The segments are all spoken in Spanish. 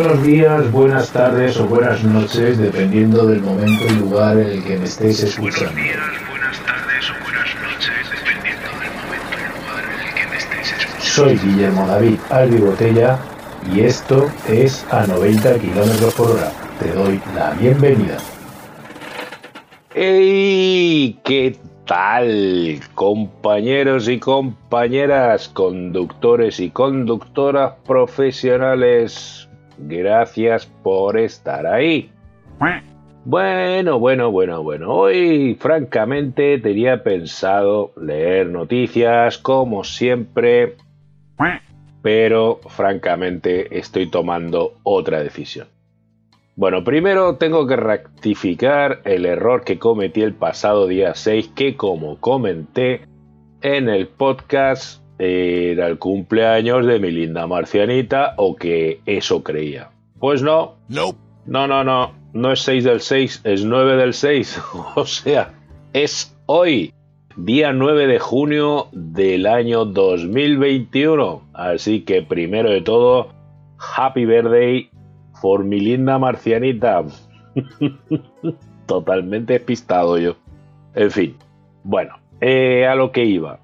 Buenos días, buenas tardes o buenas noches, dependiendo del momento y lugar en el que me estéis escuchando. Buenos días, buenas tardes o buenas noches, dependiendo del momento y lugar en el que me estéis escuchando. Soy Guillermo David Albi Botella y esto es a 90 kilómetros por hora. Te doy la bienvenida. ¡Ey! ¿Qué tal, compañeros y compañeras, conductores y conductoras profesionales? Gracias por estar ahí. Bueno, bueno, bueno, bueno. Hoy, francamente, tenía pensado leer noticias, como siempre, pero, francamente, estoy tomando otra decisión. Bueno, primero tengo que rectificar el error que cometí el pasado día 6, que como comenté en el podcast, era el cumpleaños de mi linda marcianita, o que eso creía. Pues no. No. No, no, no. No es 6 del 6, es 9 del 6. o sea, es hoy, día 9 de junio del año 2021. Así que primero de todo, Happy Birthday por mi linda marcianita. Totalmente despistado yo. En fin, bueno, eh, a lo que iba.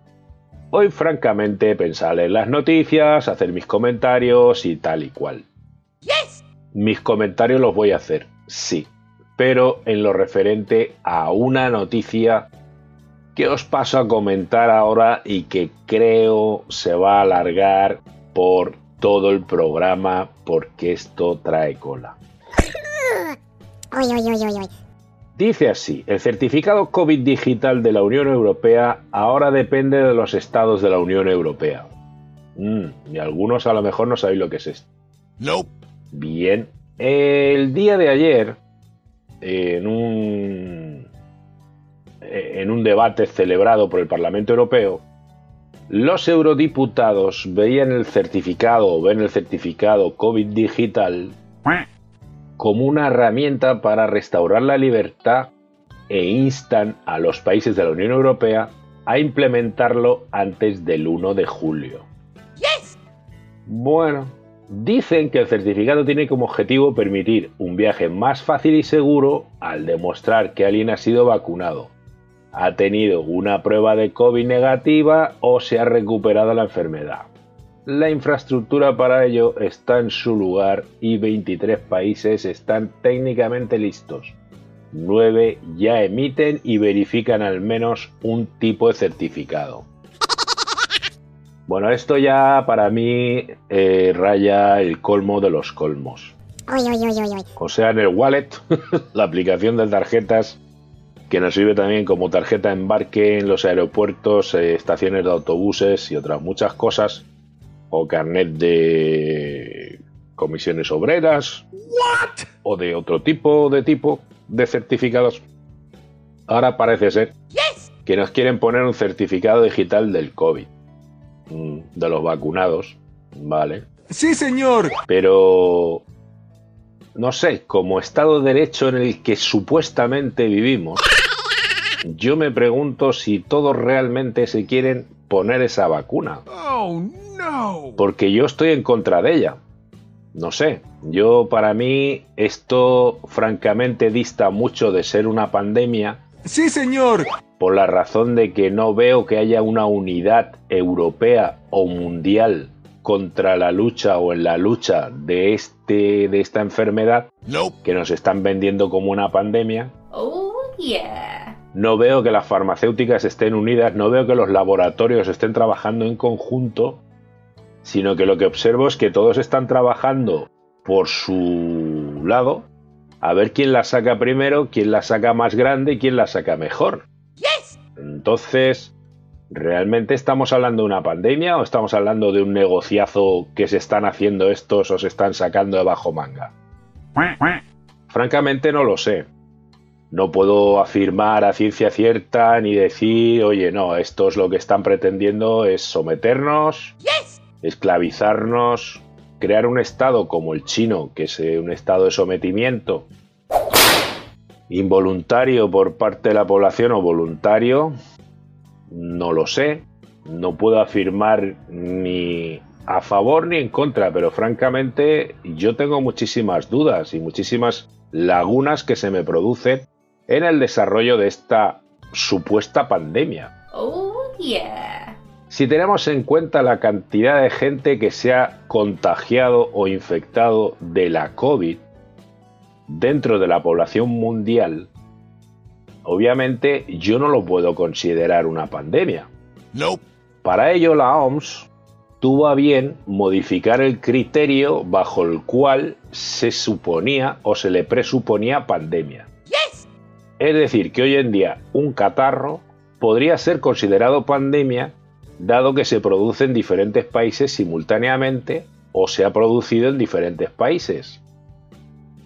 Hoy francamente pensar en las noticias, hacer mis comentarios y tal y cual. Mis comentarios los voy a hacer, sí, pero en lo referente a una noticia que os paso a comentar ahora y que creo se va a alargar por todo el programa porque esto trae cola. Dice así, el certificado COVID digital de la Unión Europea ahora depende de los estados de la Unión Europea. Mm, y algunos a lo mejor no sabéis lo que es esto. No. Bien, el día de ayer, en un, en un debate celebrado por el Parlamento Europeo, los eurodiputados veían el certificado o ven el certificado COVID digital como una herramienta para restaurar la libertad e instan a los países de la Unión Europea a implementarlo antes del 1 de julio. Bueno, dicen que el certificado tiene como objetivo permitir un viaje más fácil y seguro al demostrar que alguien ha sido vacunado, ha tenido una prueba de COVID negativa o se ha recuperado la enfermedad. La infraestructura para ello está en su lugar y 23 países están técnicamente listos. 9 ya emiten y verifican al menos un tipo de certificado. Bueno, esto ya para mí eh, raya el colmo de los colmos. O sea, en el wallet, la aplicación de tarjetas que nos sirve también como tarjeta de embarque en los aeropuertos, eh, estaciones de autobuses y otras muchas cosas, o carnet de comisiones obreras, o de otro tipo de tipo de certificados. Ahora parece ser que nos quieren poner un certificado digital del COVID, mm, de los vacunados, ¿vale? Sí, señor. Pero no sé, como Estado de Derecho en el que supuestamente vivimos, yo me pregunto si todos realmente se quieren poner esa vacuna. Oh, no. Porque yo estoy en contra de ella. No sé, yo para mí esto francamente dista mucho de ser una pandemia Sí, señor. por la razón de que no veo que haya una unidad europea o mundial contra la lucha o en la lucha de este de esta enfermedad No. que nos están vendiendo como una pandemia. Oh, yeah. No veo que las farmacéuticas estén unidas, no veo que los laboratorios estén trabajando en conjunto, sino que lo que observo es que todos están trabajando por su lado, a ver quién la saca primero, quién la saca más grande y quién la saca mejor. Entonces, ¿realmente estamos hablando de una pandemia o estamos hablando de un negociazo que se están haciendo estos o se están sacando de bajo manga? Francamente no lo sé. No puedo afirmar a ciencia cierta ni decir, oye, no, estos lo que están pretendiendo es someternos, esclavizarnos, crear un estado como el chino, que es eh, un estado de sometimiento involuntario por parte de la población o voluntario, no lo sé. No puedo afirmar ni a favor ni en contra, pero francamente yo tengo muchísimas dudas y muchísimas lagunas que se me producen en el desarrollo de esta supuesta pandemia. Oh, yeah. Si tenemos en cuenta la cantidad de gente que se ha contagiado o infectado de la COVID dentro de la población mundial, obviamente yo no lo puedo considerar una pandemia. Nope. Para ello la OMS tuvo a bien modificar el criterio bajo el cual se suponía o se le presuponía pandemia. Es decir, que hoy en día un catarro podría ser considerado pandemia dado que se produce en diferentes países simultáneamente o se ha producido en diferentes países,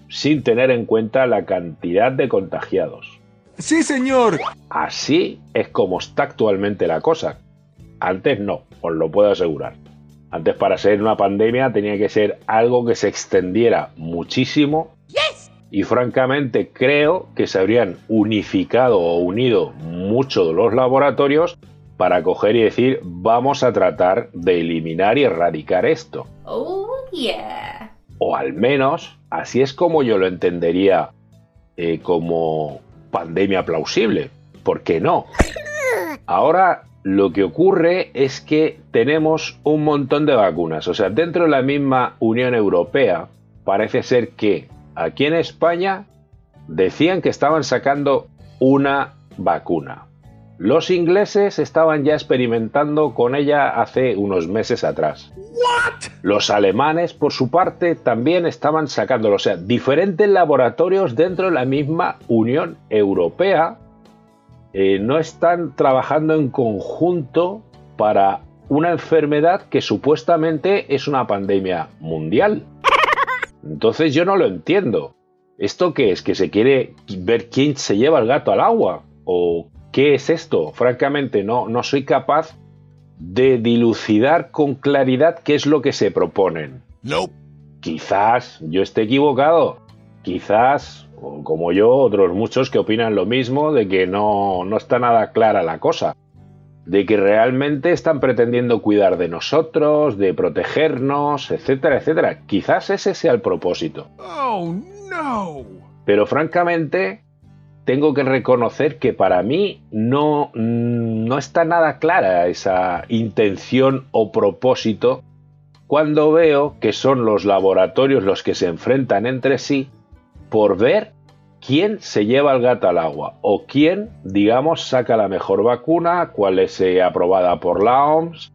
sin tener en cuenta la cantidad de contagiados. Sí, señor. Así es como está actualmente la cosa. Antes no, os lo puedo asegurar. Antes para ser una pandemia tenía que ser algo que se extendiera muchísimo y francamente creo que se habrían unificado o unido mucho de los laboratorios para coger y decir vamos a tratar de eliminar y erradicar esto. Oh, yeah. O al menos así es como yo lo entendería eh, como pandemia plausible. ¿Por qué no? Ahora lo que ocurre es que tenemos un montón de vacunas. O sea, dentro de la misma Unión Europea parece ser que aquí en España decían que estaban sacando una vacuna. Los ingleses estaban ya experimentando con ella hace unos meses atrás. Los alemanes, por su parte, también estaban sacándolo. O sea, diferentes laboratorios dentro de la misma Unión Europea eh, no están trabajando en conjunto para una enfermedad que supuestamente es una pandemia mundial. Entonces yo no lo entiendo. ¿Esto qué es? ¿Que se quiere ver quién se lleva el gato al agua? ¿O qué es esto? Francamente no, no soy capaz de dilucidar con claridad qué es lo que se proponen. Nope. Quizás yo esté equivocado. Quizás, como yo, otros muchos que opinan lo mismo, de que no, no está nada clara la cosa. De que realmente están pretendiendo cuidar de nosotros, de protegernos, etcétera, etcétera. Quizás ese sea el propósito. Oh, no. Pero francamente, tengo que reconocer que para mí no, no está nada clara esa intención o propósito cuando veo que son los laboratorios los que se enfrentan entre sí por ver quién se lleva el gato al agua o quién, digamos, saca la mejor vacuna, cuál es eh, aprobada por la OMS,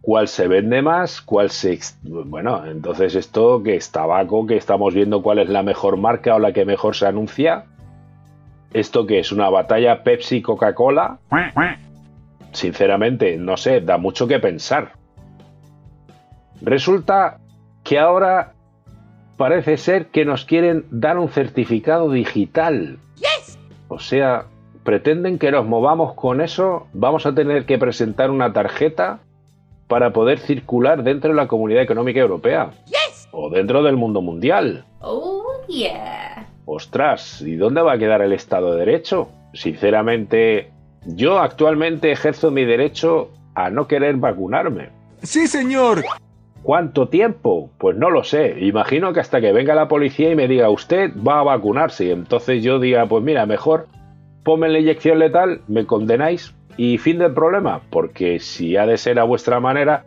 cuál se vende más, cuál se... Bueno, entonces esto que es tabaco, que estamos viendo cuál es la mejor marca o la que mejor se anuncia. ¿Esto que es una batalla Pepsi-Coca-Cola? Sinceramente, no sé, da mucho que pensar. Resulta que ahora parece ser que nos quieren dar un certificado digital. O sea, pretenden que nos movamos con eso, vamos a tener que presentar una tarjeta para poder circular dentro de la Comunidad Económica Europea. O dentro del mundo mundial. Oh, yeah. Ostras, ¿y dónde va a quedar el Estado de Derecho? Sinceramente, yo actualmente ejerzo mi derecho a no querer vacunarme. Sí, señor. ¿Cuánto tiempo? Pues no lo sé. Imagino que hasta que venga la policía y me diga usted va a vacunarse y entonces yo diga pues mira, mejor ponme la inyección letal, me condenáis y fin del problema, porque si ha de ser a vuestra manera,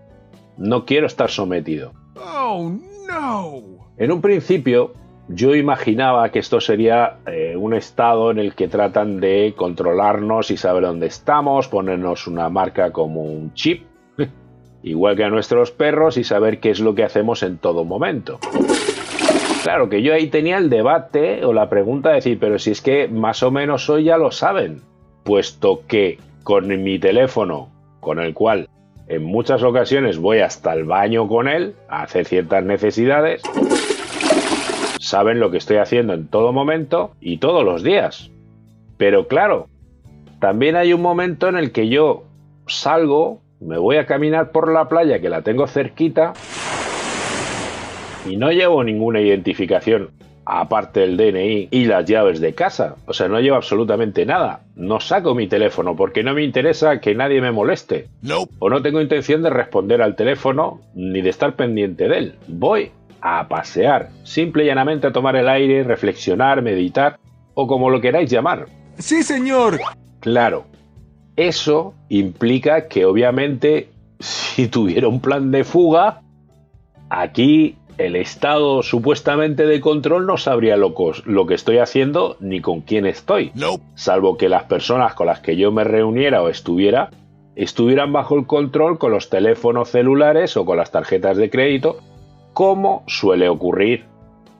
no quiero estar sometido. Oh, no. En un principio yo imaginaba que esto sería eh, un estado en el que tratan de controlarnos y saber dónde estamos, ponernos una marca como un chip igual que a nuestros perros, y saber qué es lo que hacemos en todo momento. Claro que yo ahí tenía el debate o la pregunta de decir, pero si es que más o menos hoy ya lo saben, puesto que con mi teléfono, con el cual en muchas ocasiones voy hasta el baño con él a hacer ciertas necesidades, saben lo que estoy haciendo en todo momento y todos los días. Pero claro, también hay un momento en el que yo salgo me voy a caminar por la playa que la tengo cerquita y no llevo ninguna identificación aparte del DNI y las llaves de casa. O sea, no llevo absolutamente nada. No saco mi teléfono porque no me interesa que nadie me moleste. Nope. O no tengo intención de responder al teléfono ni de estar pendiente de él. Voy a pasear, simple y llanamente a tomar el aire, reflexionar, meditar o como lo queráis llamar. Sí, señor. Claro, eso implica que obviamente si tuviera un plan de fuga, aquí el estado supuestamente de control no sabría lo, cos- lo que estoy haciendo ni con quién estoy, Nope. salvo que las personas con las que yo me reuniera o estuviera estuvieran bajo el control con los teléfonos celulares o con las tarjetas de crédito, como suele ocurrir.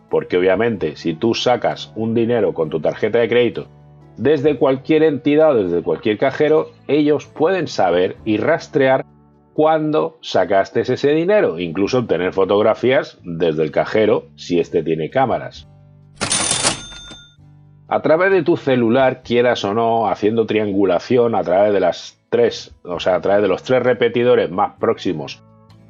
Porque obviamente si tú sacas un dinero con tu tarjeta de crédito desde cualquier entidad o desde cualquier cajero, ellos pueden saber y rastrear cuándo sacaste ese dinero, incluso obtener fotografías desde el cajero si éste tiene cámaras. A través de tu celular, quieras o no, haciendo triangulación a través de las tres, o sea, a través de los tres repetidores más próximos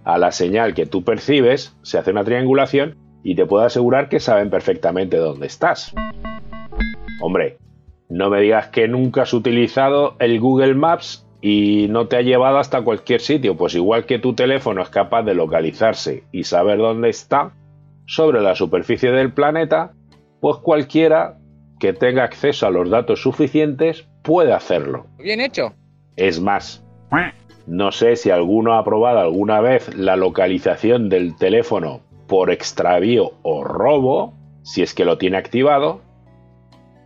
a la señal que tú percibes, se hace una triangulación y te puedo asegurar que saben perfectamente dónde estás. Hombre, no me digas que nunca has utilizado el Google Maps y no te ha llevado hasta cualquier sitio, pues igual que tu teléfono es capaz de localizarse y saber dónde está sobre la superficie del planeta, pues cualquiera que tenga acceso a los datos suficientes puede hacerlo. Bien hecho. Es más, no sé si alguno ha probado alguna vez la localización del teléfono por extravío o robo, si es que lo tiene activado,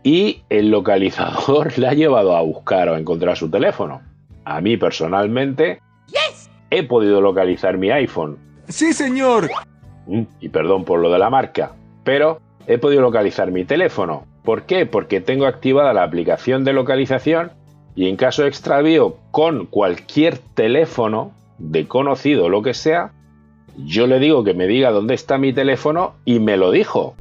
y el localizador le ha llevado a buscar o a encontrar su teléfono. A mí personalmente he podido localizar mi iPhone, Sí, señor. Mm, y perdón por lo de la marca, pero he podido localizar mi teléfono. ¿Por qué? Porque tengo activada la aplicación de localización y en caso de extravío con cualquier teléfono de conocido o lo que sea, yo le digo que me diga dónde está mi teléfono y me lo dijo.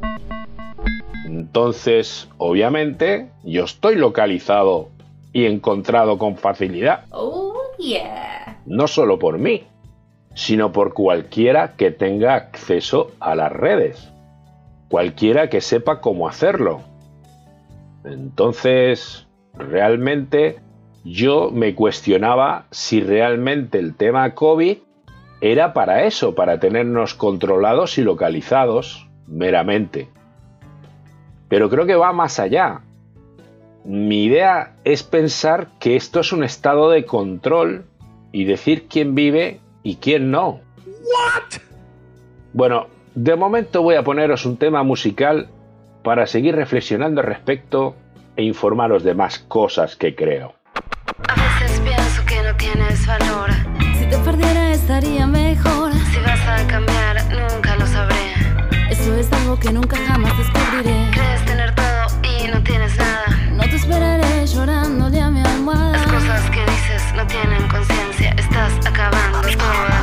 Entonces, obviamente, yo estoy localizado y encontrado con facilidad Oh yeah. no solo por mí, sino por cualquiera que tenga acceso a las redes, cualquiera que sepa cómo hacerlo. Entonces, realmente yo me cuestionaba si realmente el tema COVID era para eso, para tenernos controlados y localizados meramente. Pero creo que va más allá. Mi idea es pensar que esto es un estado de control y decir quién vive y quién no. Bueno, de momento voy a poneros un tema musical para seguir reflexionando al respecto e informaros de más cosas que creo. A veces pienso que no tienes valor. Si te perdiera estaría mejor. Si vas a cambiar, nunca lo sabré. Eso es algo que nunca jamás descubriré. Crees tener todo y no tienes nada. No te esperaré llorándole a mi almohada. Las cosas que dices no tienen conciencia. Estás acabando toda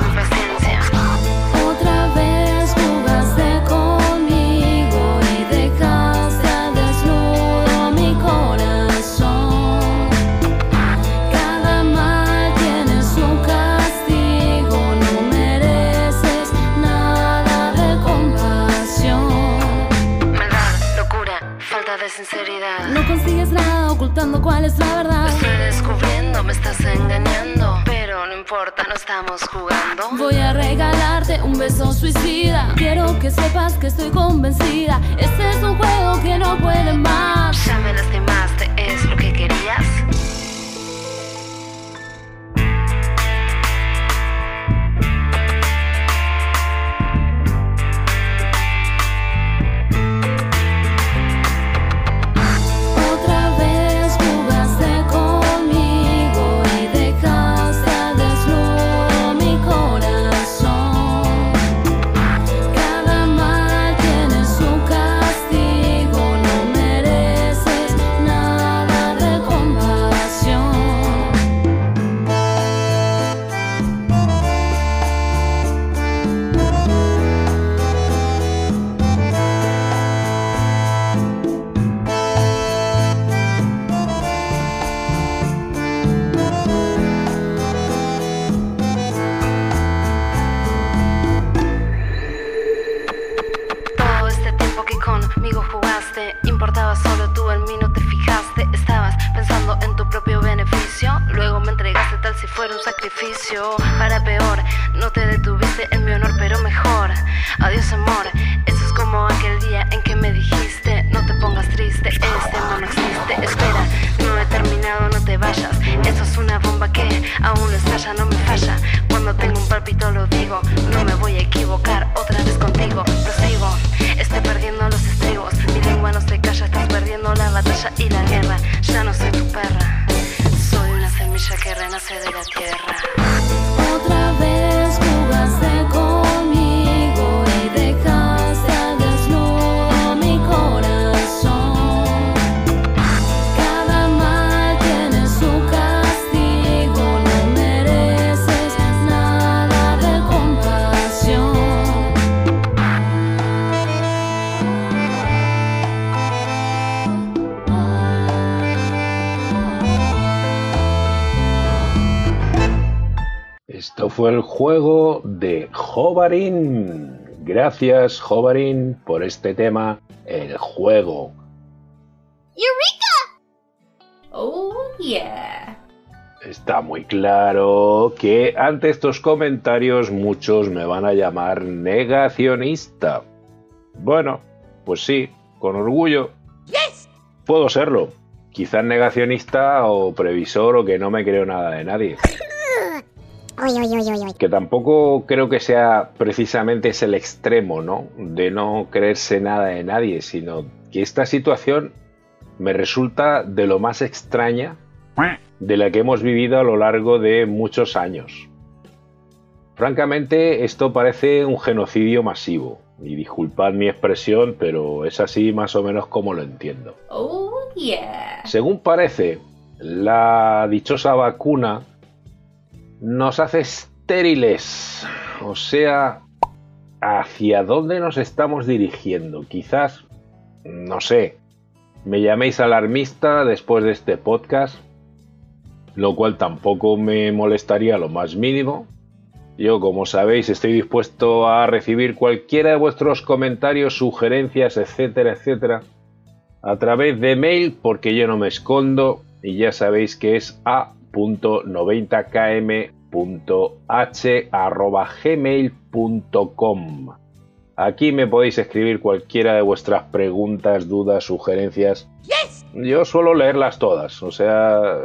no estamos jugando. Voy a regalarte un beso suicida. Quiero que sepas que estoy convencida. Este es un juego que no puede más. Ya me fue el juego de Jovarin. Gracias, Jovarin, por este tema, el juego. Oh, yeah. Está muy claro que ante estos comentarios muchos me van a llamar negacionista. Bueno, pues sí, con orgullo. Puedo serlo. Quizás negacionista o previsor o que no me creo nada de nadie. Que tampoco creo que sea precisamente es el extremo, ¿no? De no creerse nada de nadie, sino que esta situación me resulta de lo más extraña de la que hemos vivido a lo largo de muchos años. Francamente, esto parece un genocidio masivo. Y disculpad mi expresión, pero es así más o menos como lo entiendo. Oh, yeah. Según parece, la dichosa vacuna nos hace estériles. O sea, ¿hacia dónde nos estamos dirigiendo? Quizás, no sé, me llaméis alarmista después de este podcast, lo cual tampoco me molestaría lo más mínimo. Yo, como sabéis, estoy dispuesto a recibir cualquiera de vuestros comentarios, sugerencias, etcétera, etcétera, a través de mail, porque yo no me escondo y ya sabéis que es a.90km.h@gmail.com. Aquí me podéis escribir cualquiera de vuestras preguntas, dudas, sugerencias. Yo suelo leerlas todas, o sea,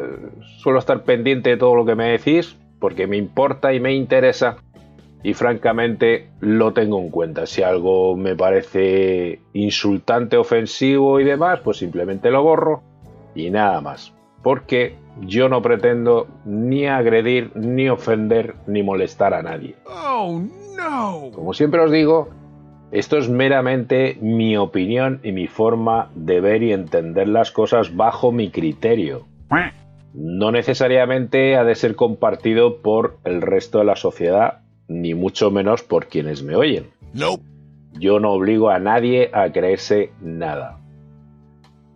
suelo estar pendiente de todo lo que me decís porque me importa y me interesa y francamente lo tengo en cuenta. Si algo me parece insultante, ofensivo y demás, pues simplemente lo borro y nada más. Porque yo no pretendo ni agredir, ni ofender, ni molestar a nadie. Oh no! Como siempre os digo, esto es meramente mi opinión y mi forma de ver y entender las cosas bajo mi criterio. No necesariamente ha de ser compartido por el resto de la sociedad, ni mucho menos por quienes me oyen. Nope. Yo no obligo a nadie a creerse nada.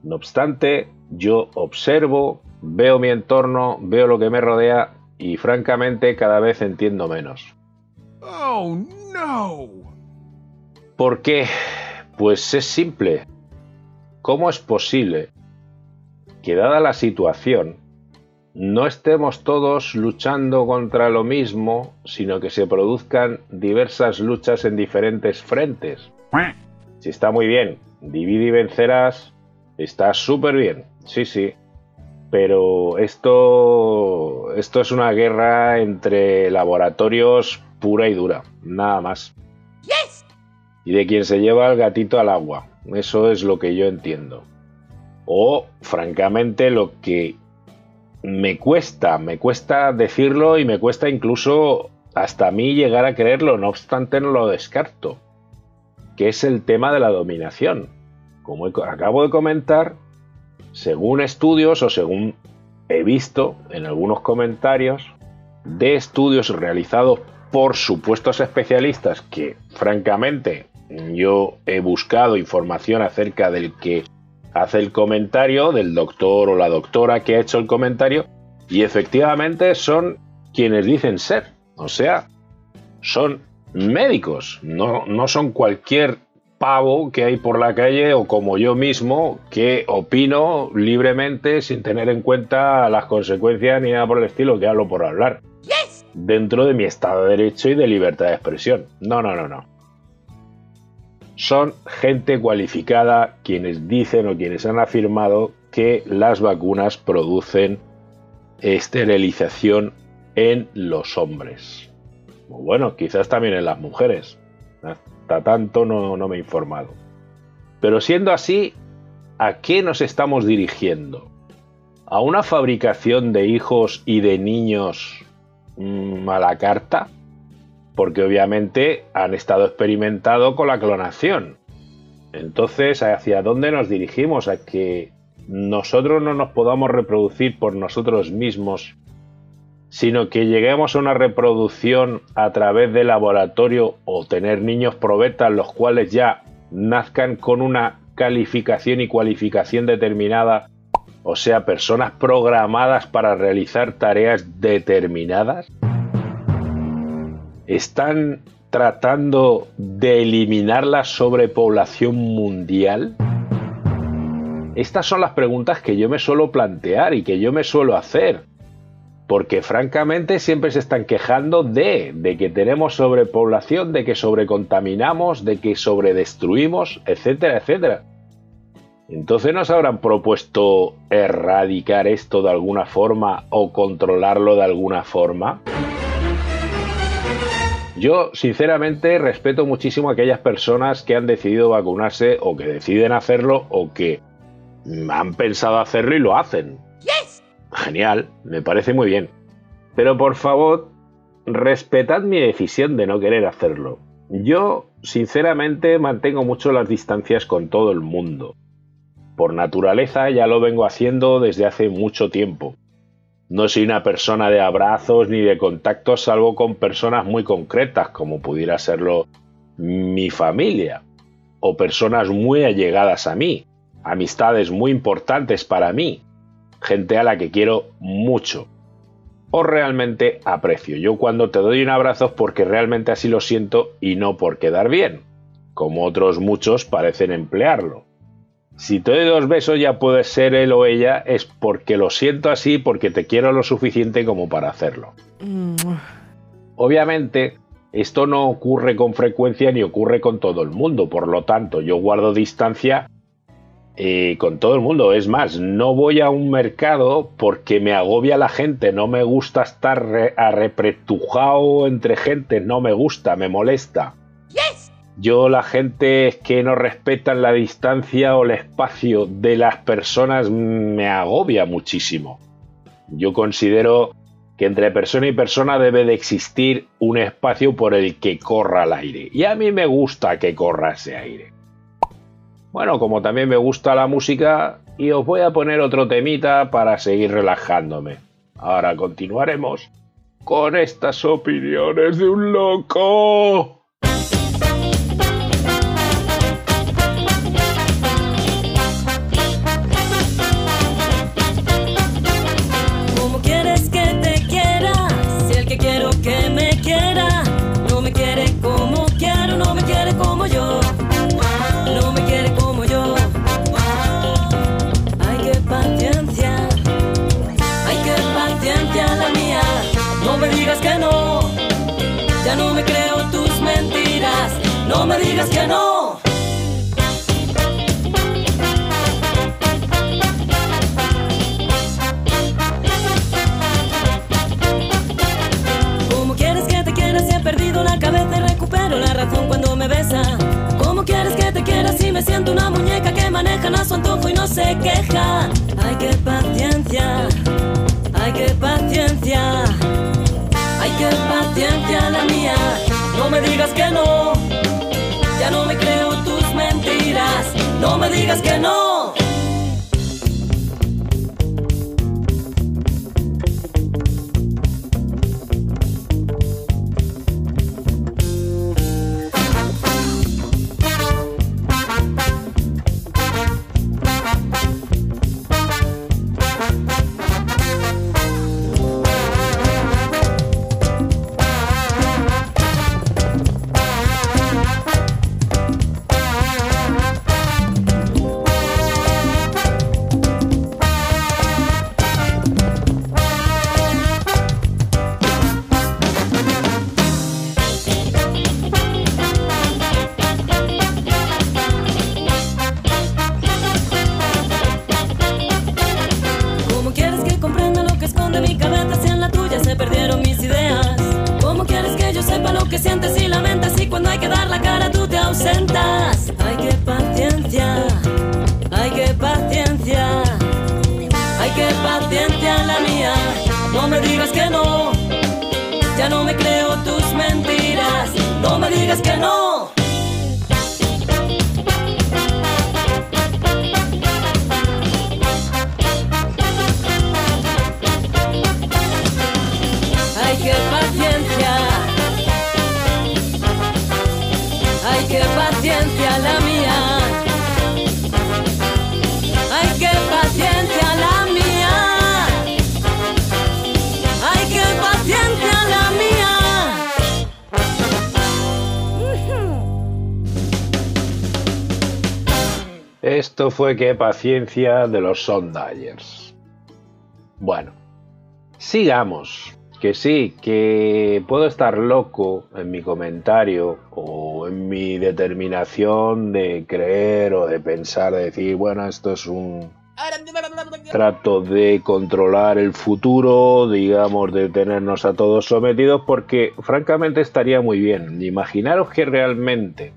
No obstante, yo observo, veo mi entorno, veo lo que me rodea y francamente cada vez entiendo menos. Oh no! ¿Por qué? Pues es simple. ¿Cómo es posible que dada la situación no estemos todos luchando contra lo mismo, sino que se produzcan diversas luchas en diferentes frentes? Si está muy bien, divide y vencerás, está súper bien, sí, sí. Pero esto, esto es una guerra entre laboratorios pura y dura, nada más. Y de quien se lleva el gatito al agua, eso es lo que yo entiendo. O, francamente, lo que me cuesta, me cuesta decirlo y me cuesta incluso hasta a mí llegar a creerlo, no obstante no lo descarto, que es el tema de la dominación. Como acabo de comentar, según estudios o según he visto en algunos comentarios de estudios realizados por supuestos especialistas que francamente yo he buscado información acerca del que hace el comentario, del doctor o la doctora que ha hecho el comentario, y efectivamente son quienes dicen ser. O sea, son médicos, no, no son cualquier pavo que hay por la calle o como yo mismo que opino libremente sin tener en cuenta las consecuencias ni nada por el estilo que hablo por hablar. Dentro de mi estado de derecho y de libertad de expresión. No, no, no, no. Son gente cualificada quienes dicen o quienes han afirmado que las vacunas producen esterilización en los hombres. Bueno, quizás también en las mujeres. Tanto no, no me he informado. Pero siendo así, ¿a qué nos estamos dirigiendo? ¿A una fabricación de hijos y de niños mmm, a la carta? Porque obviamente han estado experimentado con la clonación. Entonces, ¿hacia dónde nos dirigimos? ¿A que nosotros no nos podamos reproducir por nosotros mismos sino que lleguemos a una reproducción a través del laboratorio o tener niños probetas los cuales ya nazcan con una calificación y cualificación determinada, o sea, personas programadas para realizar tareas determinadas? ¿Están tratando de eliminar la sobrepoblación mundial? Estas son las preguntas que yo me suelo plantear y que yo me suelo hacer porque francamente siempre se están quejando de, que tenemos sobrepoblación, de que sobrecontaminamos, de que sobredestruimos, etcétera, etcétera. Entonces nos habrán propuesto erradicar esto de alguna forma o controlarlo de alguna forma. Yo, sinceramente, respeto muchísimo a aquellas personas que han decidido vacunarse o que deciden hacerlo o que han pensado hacerlo y lo hacen. Genial, me parece muy bien. Pero por favor, respetad mi decisión de no querer hacerlo. Yo, sinceramente, mantengo mucho las distancias con todo el mundo. Por naturaleza ya lo vengo haciendo desde hace mucho tiempo. No soy una persona de abrazos ni de contactos salvo con personas muy concretas, como pudiera serlo mi familia, o personas muy allegadas a mí, amistades muy importantes para mí, gente a la que quiero mucho o realmente aprecio. Yo cuando te doy un abrazo es porque realmente así lo siento y no por quedar bien, como otros muchos parecen emplearlo. Si te doy dos besos ya puede ser él o ella, es porque lo siento así, porque te quiero lo suficiente como para hacerlo. Obviamente, esto no ocurre con frecuencia ni ocurre con todo el mundo, por lo tanto, yo guardo distancia eh, con todo el mundo. Es más, no voy a un mercado porque me agobia la gente, no me gusta estar re arrepretujado entre gente, no me gusta, me molesta. Yo la gente que no respetan la distancia o el espacio de las personas me agobia muchísimo. Yo considero que entre persona y persona debe de existir un espacio por el que corra el aire. Y a mí me gusta que corra ese aire. Bueno, como también me gusta la música, y os voy a poner otro temita para seguir relajándome. Ahora continuaremos con estas opiniones de un loco. Digas que no. ¿Cómo quieres que te quiera si he perdido la cabeza y recupero la razón cuando me besa? ¿Cómo quieres que te quiera si me siento una muñeca que manejan a su antojo y no se queja? Ay, qué paciencia, ay, qué paciencia, ay, qué paciencia la mía. No me digas que no, ya no me creo tus mentiras. No me digas que no. Esto fue qué paciencia de los Sondayers. Bueno, sigamos. Que sí, que puedo estar loco en mi comentario o en mi determinación de creer o de pensar, de decir, bueno, esto es un trato de controlar el futuro, digamos, de tenernos a todos sometidos, porque francamente estaría muy bien. Imaginaros que realmente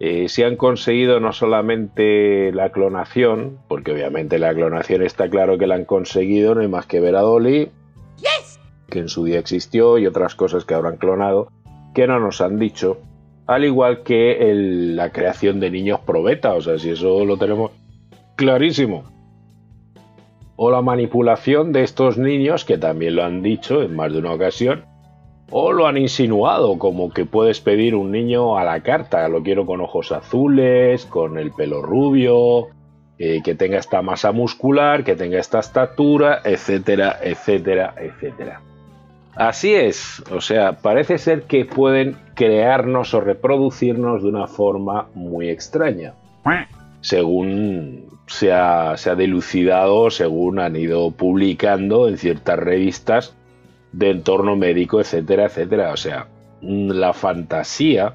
eh, se han conseguido no solamente la clonación, porque obviamente la clonación está claro que la han conseguido, no hay más que ver a Dolly, que en su día existió, y otras cosas que habrán clonado, que no nos han dicho, al igual que el- la creación de niños probeta, o sea, si eso lo tenemos clarísimo. O la manipulación de estos niños, que también lo han dicho en más de una ocasión, o lo han insinuado, como que puedes pedir un niño a la carta, lo quiero con ojos azules, con el pelo rubio, eh, que tenga esta masa muscular, que tenga esta estatura, etcétera, etcétera, etcétera. Así es, o sea, parece ser que pueden crearnos o reproducirnos de una forma muy extraña, según se ha, se ha según han ido publicando en ciertas revistas de entorno médico, etcétera, etcétera. O sea, mm, la fantasía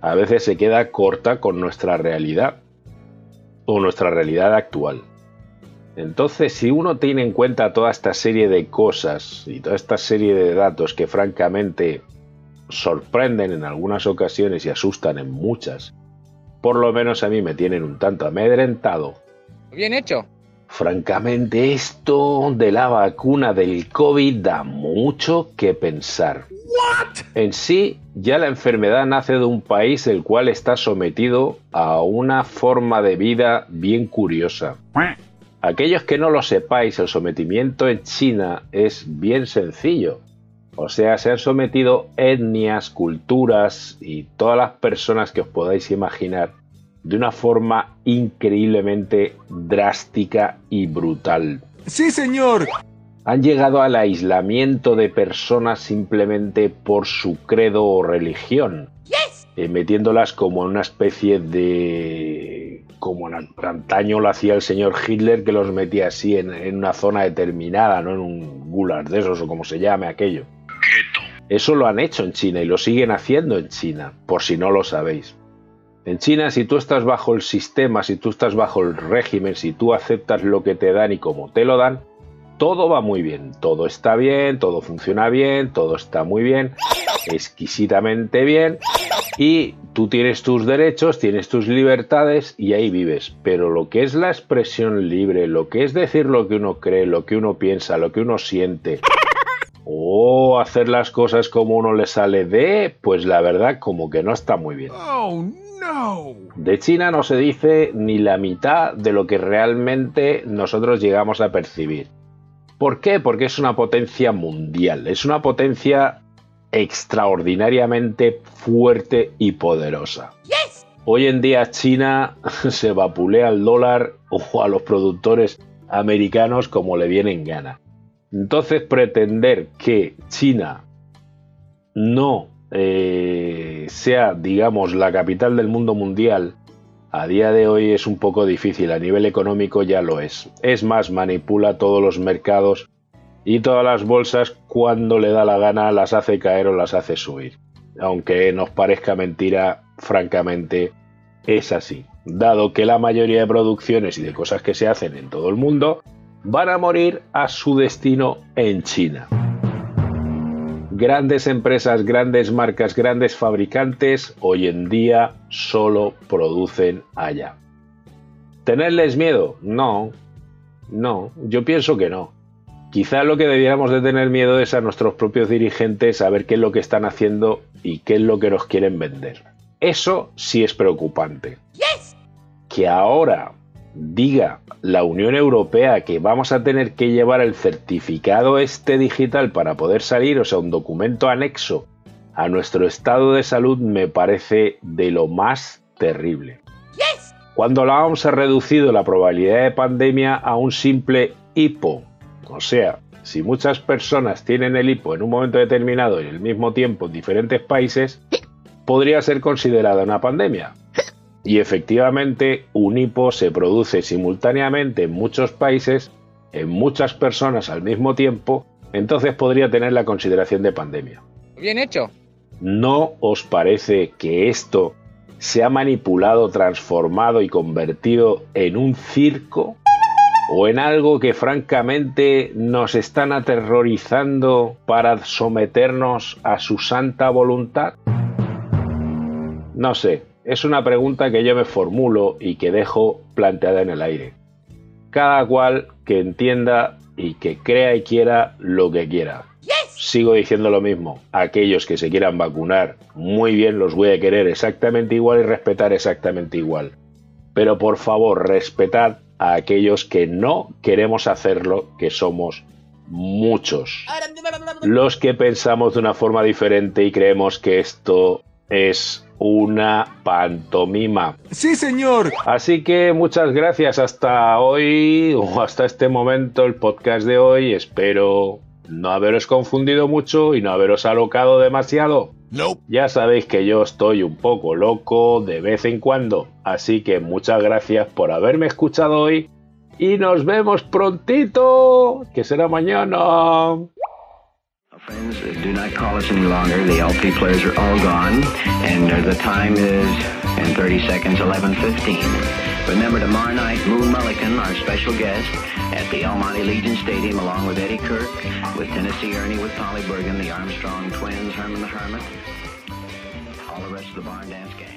a veces se queda corta con nuestra realidad o nuestra realidad actual. Entonces, si uno tiene en cuenta toda esta serie de cosas y toda esta serie de datos que francamente sorprenden en algunas ocasiones y asustan en muchas, por lo menos a mí me tienen un tanto amedrentado, Bien hecho. Francamente, esto de la vacuna del COVID da mucho que pensar. En sí, ya la enfermedad nace de un país el cual está sometido a una forma de vida bien curiosa. Aquellos que no lo sepáis, el sometimiento en China es bien sencillo. O sea, se han sometido etnias, culturas y todas las personas que os podáis imaginar de una forma increíblemente drástica y brutal. Sí, señor. Han llegado al aislamiento de personas simplemente por su credo o religión, eh, metiéndolas como en una especie de... como en antaño lo hacía el señor Hitler, que los metía así en, en una zona determinada, no en un gulag de esos o como se llame aquello. Eso lo han hecho en China y lo siguen haciendo en China, por si no lo sabéis. En China, si tú estás bajo el sistema, si tú estás bajo el régimen, si tú aceptas lo que te dan y como te lo dan, todo va muy bien, todo está bien, todo funciona bien, todo está muy bien, exquisitamente bien, y tú tienes tus derechos, tienes tus libertades y ahí vives. Pero lo que es la expresión libre, lo que es decir lo que uno cree, lo que uno piensa, lo que uno siente, o hacer las cosas como uno le sale de, pues la verdad como que no está muy bien. Oh, no. De China no se dice ni la mitad de lo que realmente nosotros llegamos a percibir. ¿Por qué? Porque es una potencia mundial, es una potencia extraordinariamente fuerte y poderosa. Hoy en día China se vapulea al dólar o a los productores americanos como le viene en gana. Entonces pretender que China no eh, sea, digamos, la capital del mundo mundial, a día de hoy es un poco difícil, a nivel económico ya lo es. Es más, manipula todos los mercados y todas las bolsas cuando le da la gana las hace caer o las hace subir. Aunque nos parezca mentira, francamente es así. Dado que la mayoría de producciones y de cosas que se hacen en todo el mundo van a morir a su destino en China grandes empresas, grandes marcas, grandes fabricantes hoy en día solo producen allá. ¿Tenerles miedo? No, no, yo pienso que no. Quizá lo que debiéramos de tener miedo es a nuestros propios dirigentes a ver qué es lo que están haciendo y qué es lo que nos quieren vender. Eso sí es preocupante. Que ahora diga la Unión Europea que vamos a tener que llevar el certificado este digital para poder salir, o sea, un documento anexo a nuestro estado de salud me parece de lo más terrible. Cuando la OMS ha reducido la probabilidad de pandemia a un simple hipo, o sea, si muchas personas tienen el hipo en un momento determinado y al mismo tiempo en diferentes países, podría ser considerada una pandemia. Y efectivamente, un hipo se produce simultáneamente en muchos países, en muchas personas al mismo tiempo, entonces podría tener la consideración de pandemia. Bien hecho. ¿No os parece que esto se ha manipulado, transformado y convertido en un circo? ¿O en algo que francamente nos están aterrorizando para someternos a su santa voluntad? No sé, es una pregunta que yo me formulo y que dejo planteada en el aire. Cada cual que entienda y que crea y quiera lo que quiera. Sigo diciendo lo mismo. Aquellos que se quieran vacunar, muy bien, los voy a querer exactamente igual y respetar exactamente igual. Pero por favor, respetad a aquellos que no queremos hacerlo, que somos muchos. Los que pensamos de una forma diferente y creemos que esto es una pantomima. Sí, señor. Así que muchas gracias hasta hoy o hasta este momento el podcast de hoy. Espero no haberos confundido mucho y no haberos alocado demasiado. Nope. Ya sabéis que yo estoy un poco loco de vez en cuando, así que muchas gracias por haberme escuchado hoy y nos vemos prontito, que será mañana. Friends, uh, do not call us any longer. The LP players are all gone, and uh, the time is in 30 seconds, 11:15. Remember tomorrow night, Moon Mullican, our special guest, at the El Monte Legion Stadium, along with Eddie Kirk, with Tennessee Ernie, with Polly Bergen, the Armstrong Twins, Herman the Hermit, all the rest of the Barn Dance Gang.